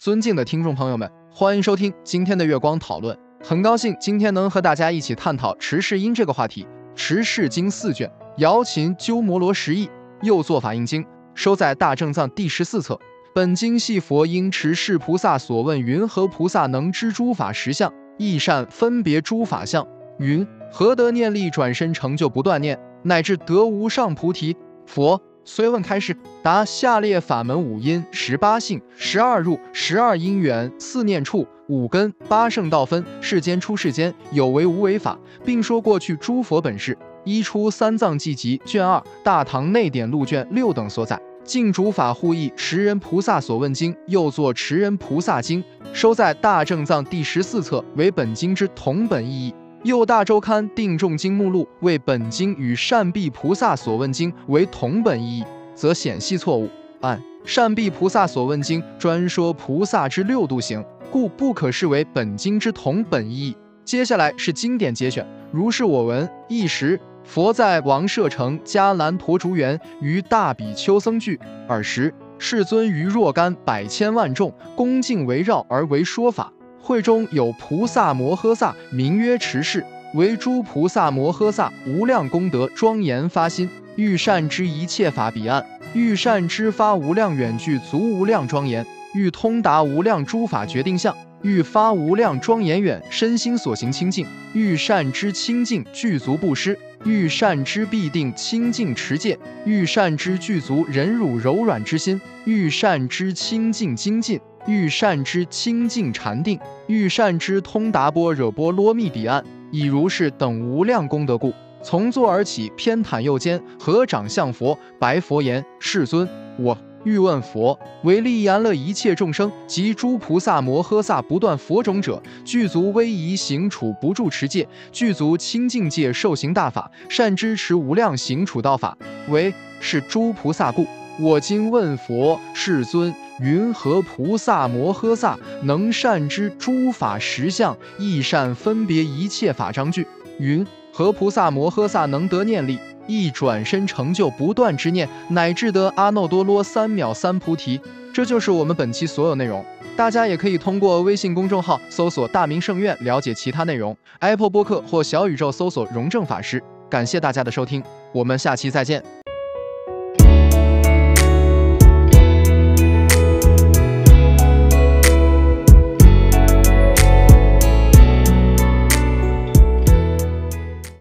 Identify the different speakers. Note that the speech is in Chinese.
Speaker 1: 尊敬的听众朋友们，欢迎收听今天的月光讨论。很高兴今天能和大家一起探讨持世音这个话题。持世经四卷，瑶琴鸠摩罗什译，又作法印经，收在大正藏第十四册。本经系佛因持世菩萨所问云何菩萨能知诸法实相，亦善分别诸法相？云何得念力转身成就不断念，乃至得无上菩提？佛。虽问开示，答下列法门五因十八性十二入十二因缘四念处五根八圣道分世间出世间有为无为法，并说过去诸佛本事。一出三藏记集卷二大唐内典录卷六等所载。净主法护译持人菩萨所问经，又作持人菩萨经，收在大正藏第十四册，为本经之同本意义。右大周刊定众经目录为本经与善臂菩萨所问经为同本意义，则显系错误。按善臂菩萨所问经专说菩萨之六度行，故不可视为本经之同本意义。接下来是经典节选，如是我闻：一时，佛在王舍城迦兰陀竹园，于大比丘僧聚。尔时，世尊于若干百千万众恭敬围绕而为说法。会中有菩萨摩诃萨，名曰持世，为诸菩萨摩诃萨无量功德庄严发心，欲善知一切法彼岸，欲善知发无量远具足无量庄严，欲通达无量诸法决定相，欲发无量庄严远身心所行清净，欲善知清净具足布施，欲善知必定清净持戒，欲善知具足忍辱柔软之心，欲善知清净精进。欲善之清净禅定，欲善之通达般若波罗蜜彼岸，以如是等无量功德故，从坐而起，偏袒右肩，合掌向佛，白佛言：“世尊，我欲问佛，为利益乐一切众生及诸菩萨摩诃萨不断佛种者，具足威仪行处不住持戒，具足清净戒受行大法，善知持无量行处道法，为是诸菩萨故。我今问佛，世尊。”云何菩萨摩诃萨能善知诸法实相，亦善分别一切法章句？云何菩萨摩诃萨能得念力，亦转身成就不断之念，乃至得阿耨多罗三藐三菩提？这就是我们本期所有内容。大家也可以通过微信公众号搜索“大明圣院”了解其他内容。Apple 播客或小宇宙搜索“荣正法师”。感谢大家的收听，我们下期再见。